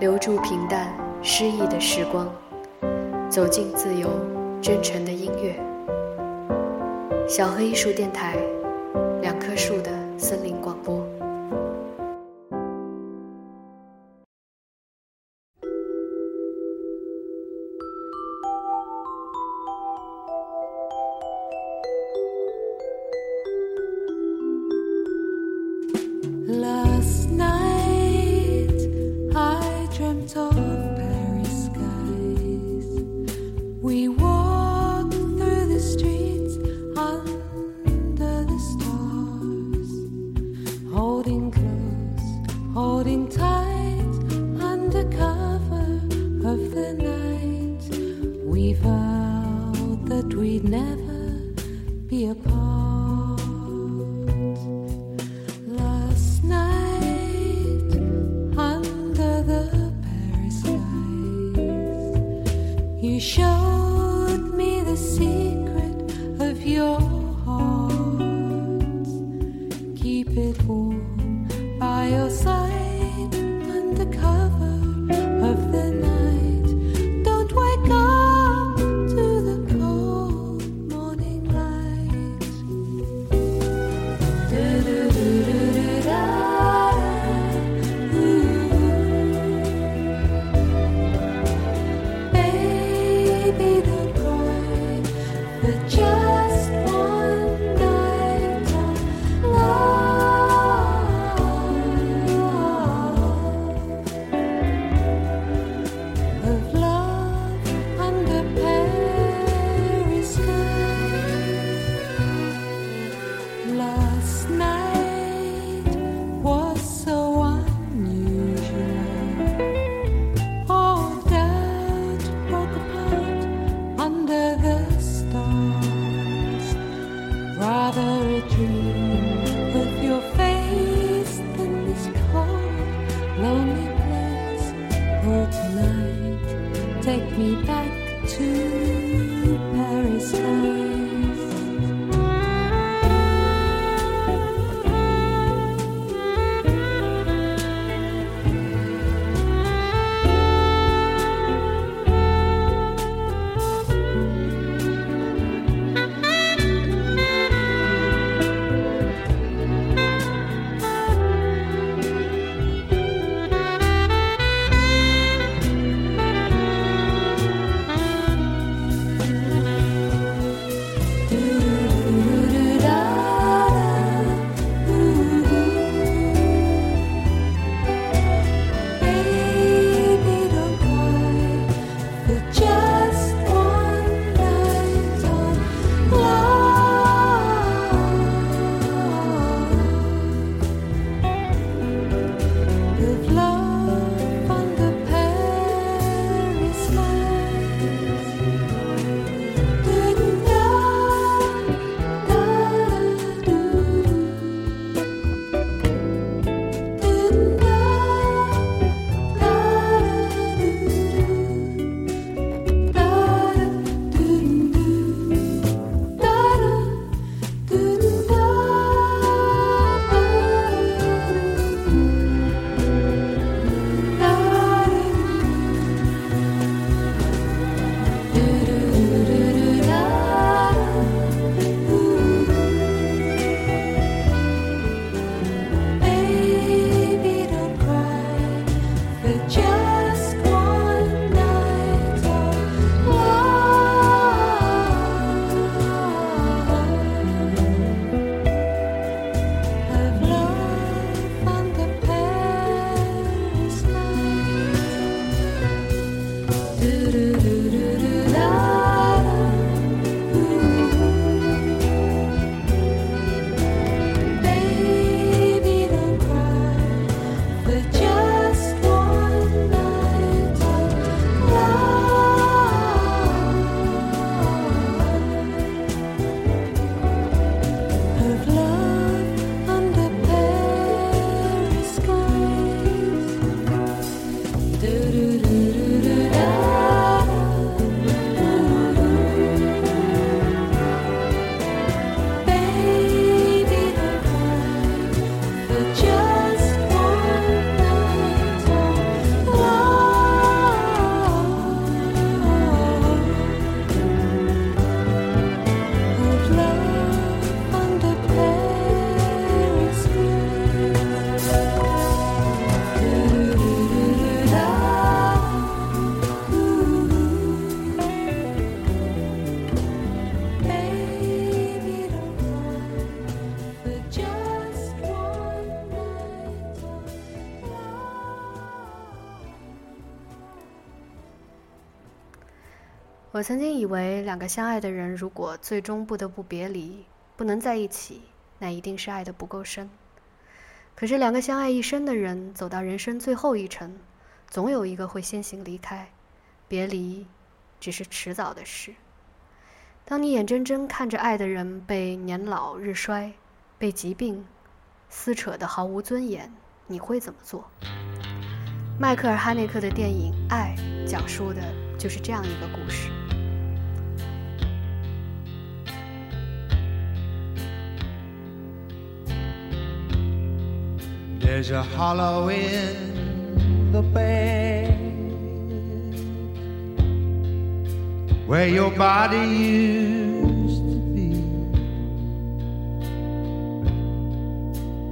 留住平淡诗意的时光，走进自由真诚的音乐。小黑艺术电台，两棵树的森林广播。floating time. 曾经以为，两个相爱的人如果最终不得不别离，不能在一起，那一定是爱的不够深。可是，两个相爱一生的人，走到人生最后一程，总有一个会先行离开，别离，只是迟早的事。当你眼睁睁看着爱的人被年老日衰、被疾病撕扯得毫无尊严，你会怎么做？迈克尔·哈内克的电影《爱》讲述的就是这样一个故事。There's a hollow in the bed where your body used to be,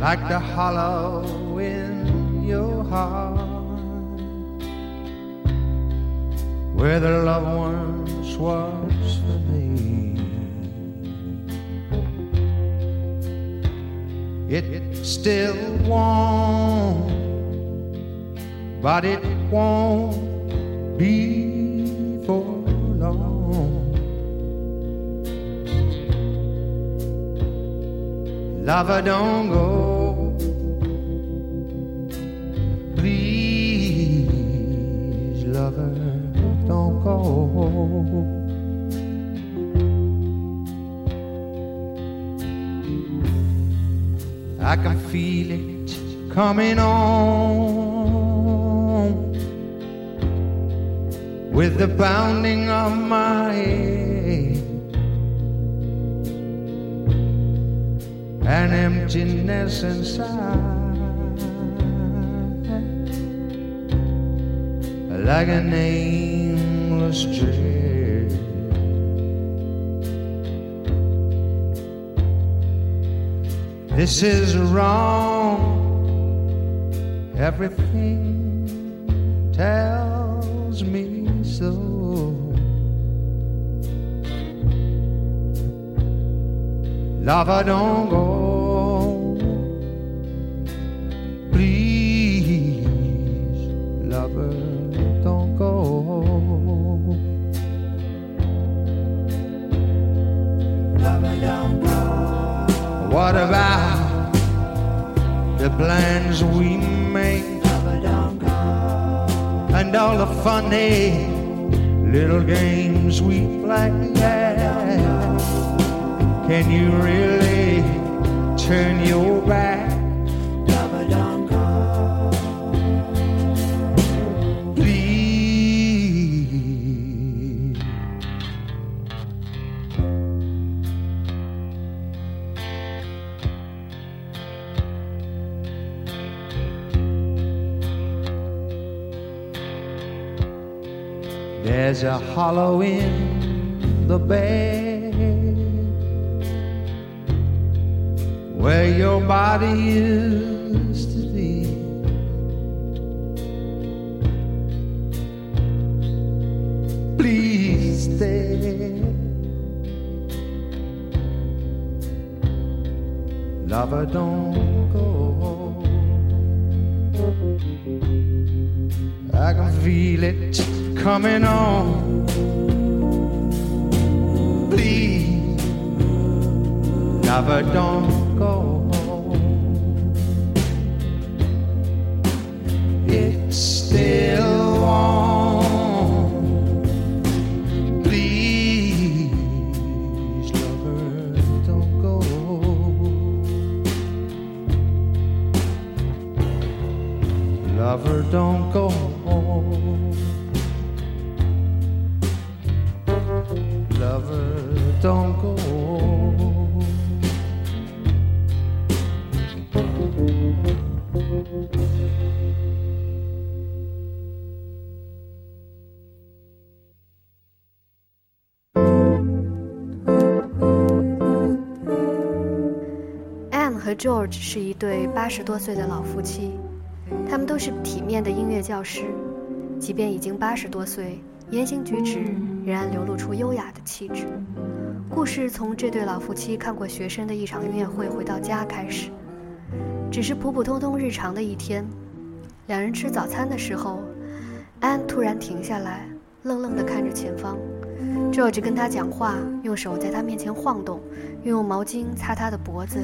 like the hollow in your heart where the loved ones was It's still warm, but it won't be for long. Lover, don't go. Please, lover, don't go. I can feel it coming on with the pounding of my head and emptiness inside like a nameless dread. This is wrong. Everything tells me so. Lover, don't go. What about the plans we make? And all the funny little games we play. Can you really turn your back? There's a hollow in the bed where your body used to be. Please stay. Lover, don't go. I can feel it coming on. Please, lover, don't go. George 是一对八十多岁的老夫妻，他们都是体面的音乐教师，即便已经八十多岁，言行举止仍然流露出优雅的气质。故事从这对老夫妻看过学生的一场音乐会回到家开始，只是普普通通日常的一天。两人吃早餐的时候，安突然停下来，愣愣地看着前方，George 跟他讲话，用手在他面前晃动，又用毛巾擦他的脖子，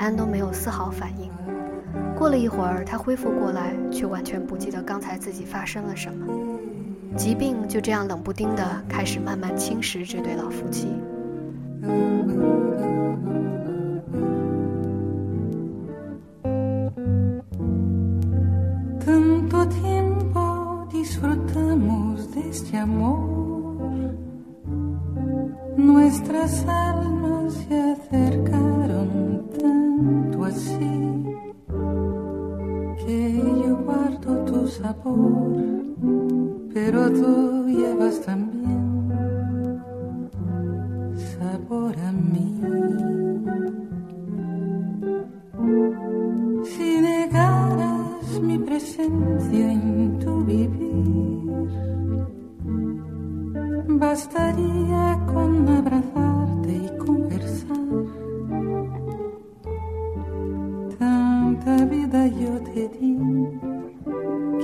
安都没有丝毫反应。过了一会儿，他恢复过来，却完全不记得刚才自己发生了什么。疾病就这样冷不丁的开始慢慢侵蚀这对老夫妻。pero tú todo.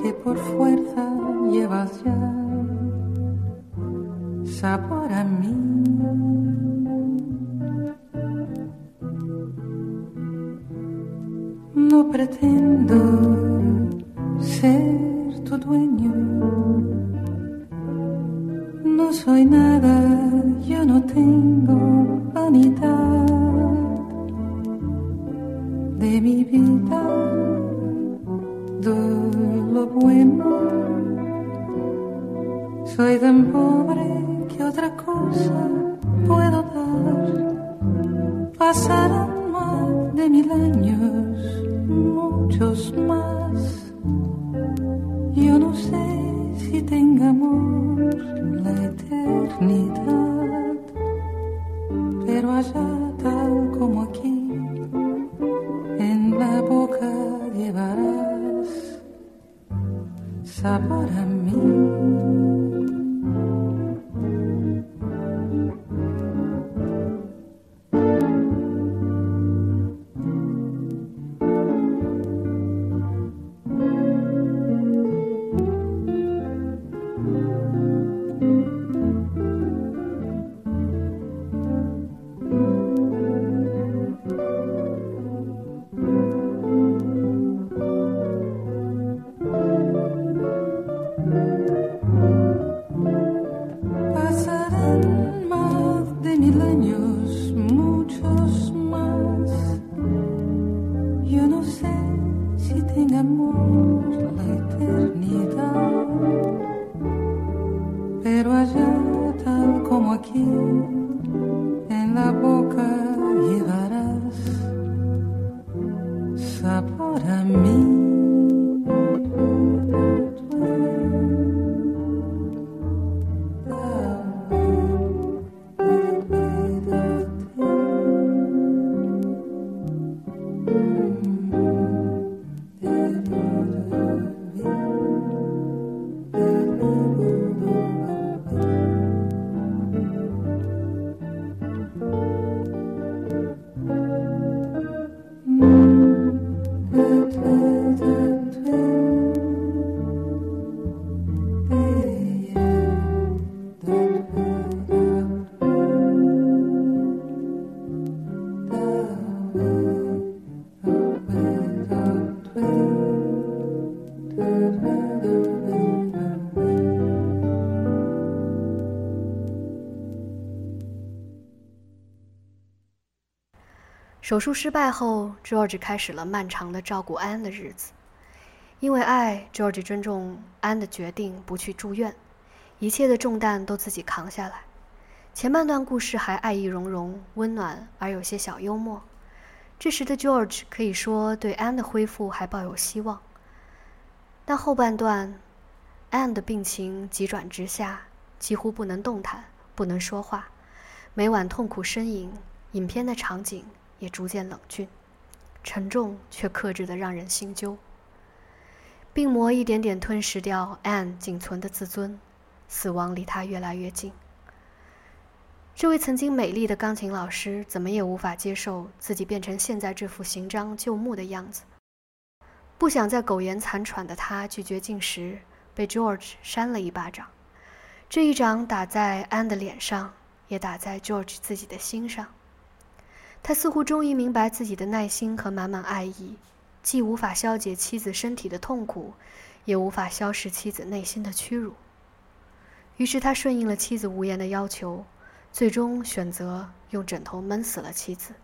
Que por fuerza llevas ya sabor a mí. No pretendo ser tu dueño, no soy nada, yo no tengo vanidad amor la eternidad. Pero allá, tal como aquí, en la boca llevarás sabor a mí. 手术失败后，George 开始了漫长的照顾安的日子。因为爱，George 尊重安的决定，不去住院，一切的重担都自己扛下来。前半段故事还爱意融融、温暖而有些小幽默。这时的 George 可以说对安的恢复还抱有希望。但后半段，安的病情急转直下，几乎不能动弹，不能说话，每晚痛苦呻吟。影片的场景。也逐渐冷峻，沉重却克制的让人心揪。病魔一点点吞噬掉 Anne 仅存的自尊，死亡离他越来越近。这位曾经美丽的钢琴老师，怎么也无法接受自己变成现在这副行将就木的样子。不想再苟延残喘的他，拒绝进食，被 George 扇了一巴掌。这一掌打在 Anne 的脸上，也打在 George 自己的心上。他似乎终于明白自己的耐心和满满爱意既无法消解妻子身体的痛苦也无法消失妻子内心的屈辱。于是他顺应了妻子无言的要求最终选择用枕头闷死了妻子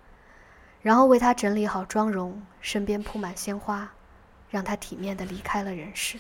然后为她整理好妆容身边铺满鲜花让她体面的离开了人世。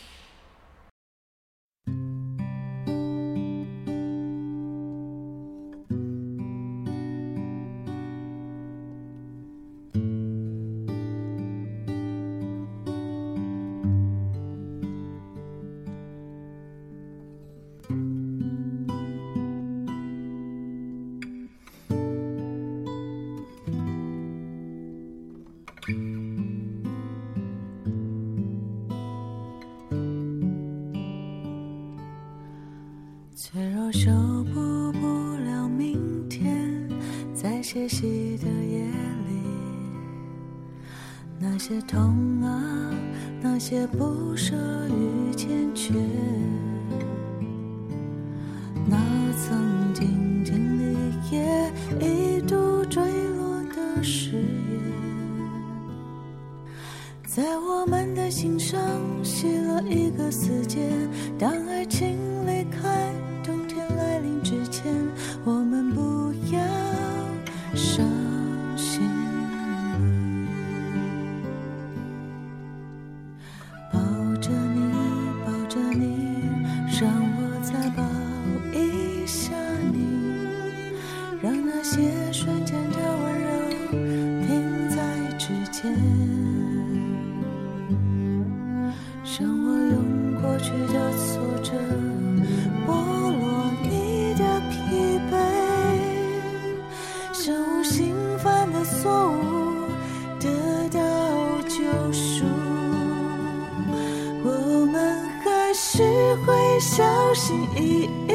一度坠落的誓言，在我们的心上写了一个死结。当。救赎我们还是会小心翼翼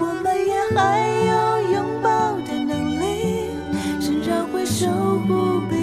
我们也还有拥抱的能力仍然会守护被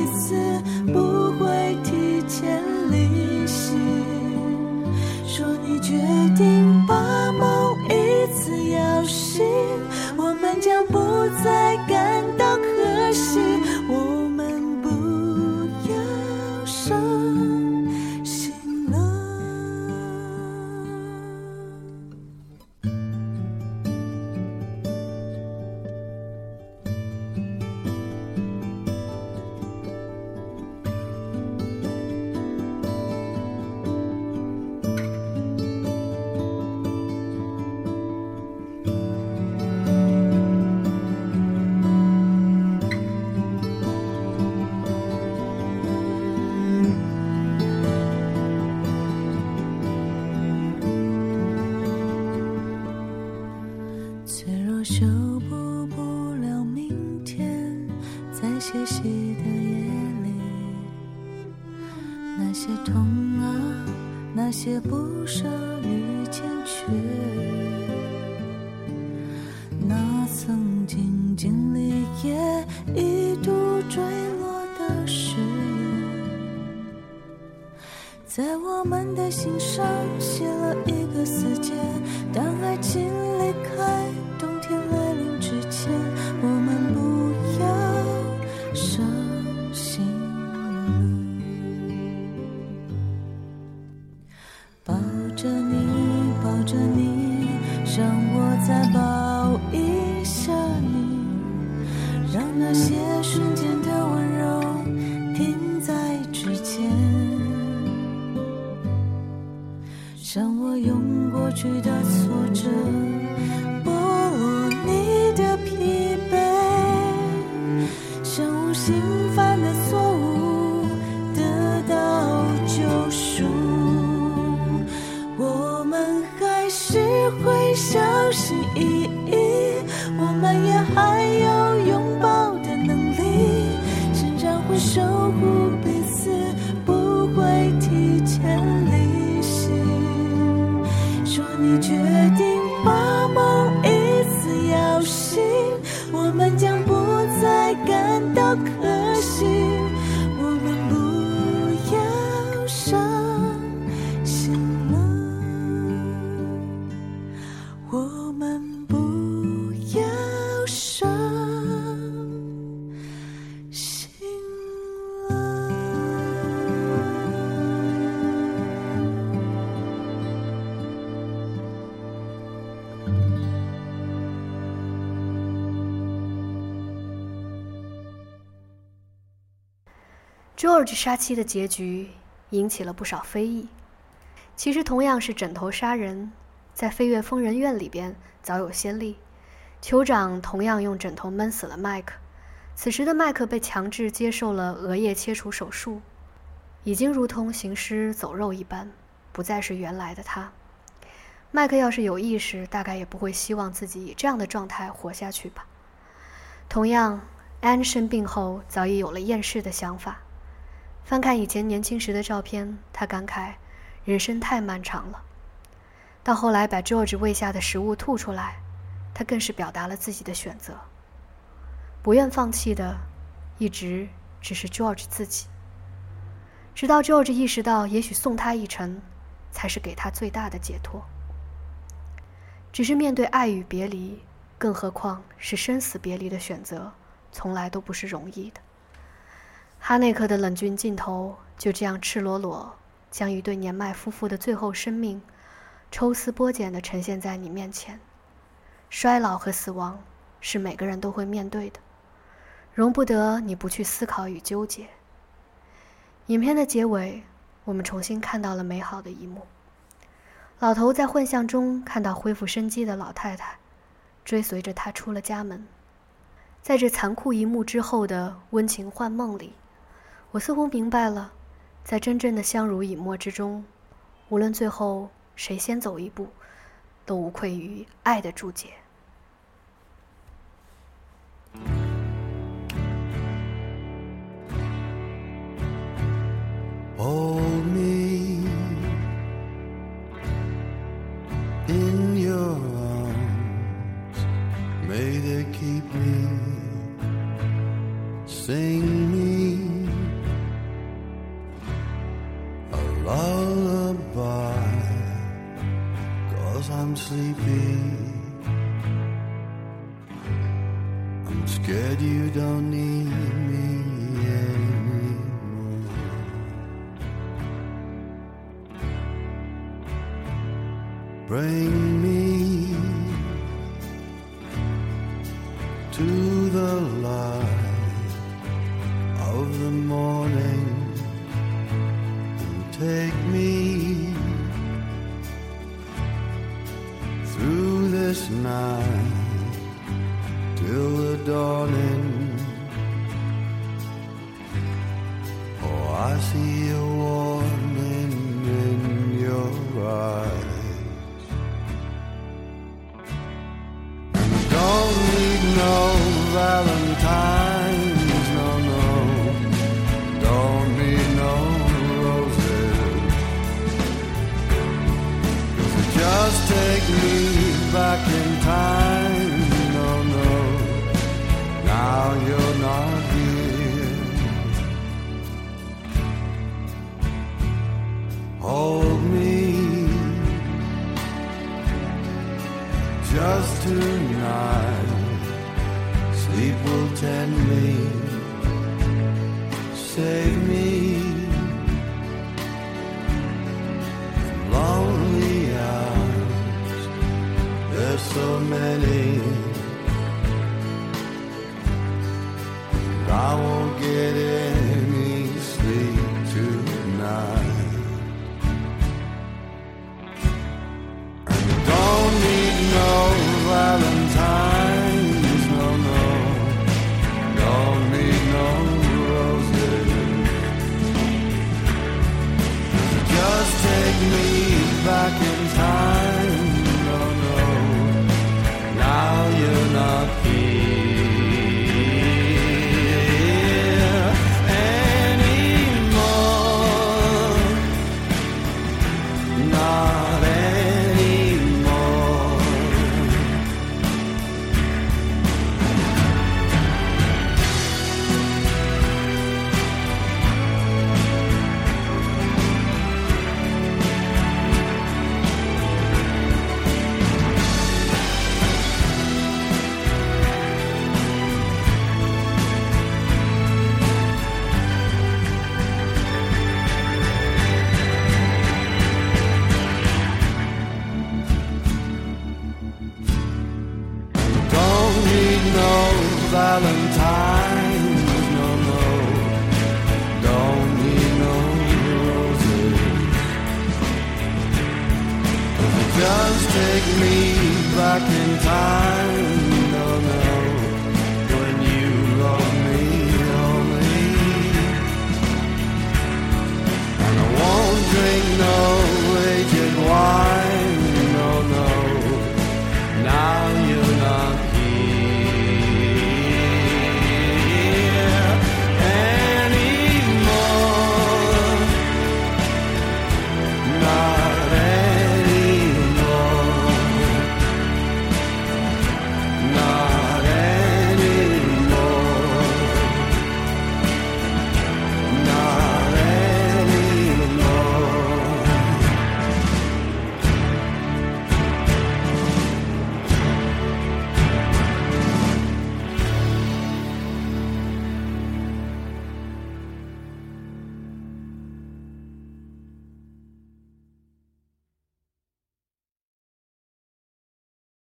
you. 杀妻的结局引起了不少非议。其实同样是枕头杀人，在飞跃疯人院里边早有先例，酋长同样用枕头闷死了麦克。此时的麦克被强制接受了额叶切除手术，已经如同行尸走肉一般，不再是原来的他。麦克要是有意识，大概也不会希望自己以这样的状态活下去吧。同样，安生病后早已有了厌世的想法。翻看以前年轻时的照片，他感慨：人生太漫长了。到后来把 George 喂下的食物吐出来，他更是表达了自己的选择。不愿放弃的，一直只是 George 自己。直到 George 意识到，也许送他一程，才是给他最大的解脱。只是面对爱与别离，更何况是生死别离的选择，从来都不是容易的。哈内克的冷峻镜头就这样赤裸裸，将一对年迈夫妇的最后生命，抽丝剥茧地呈现在你面前。衰老和死亡是每个人都会面对的，容不得你不去思考与纠结。影片的结尾，我们重新看到了美好的一幕：老头在幻象中看到恢复生机的老太太，追随着他出了家门。在这残酷一幕之后的温情幻梦里。我似乎明白了，在真正的相濡以沫之中，无论最后谁先走一步，都无愧于爱的注解。sleeping. I see a warning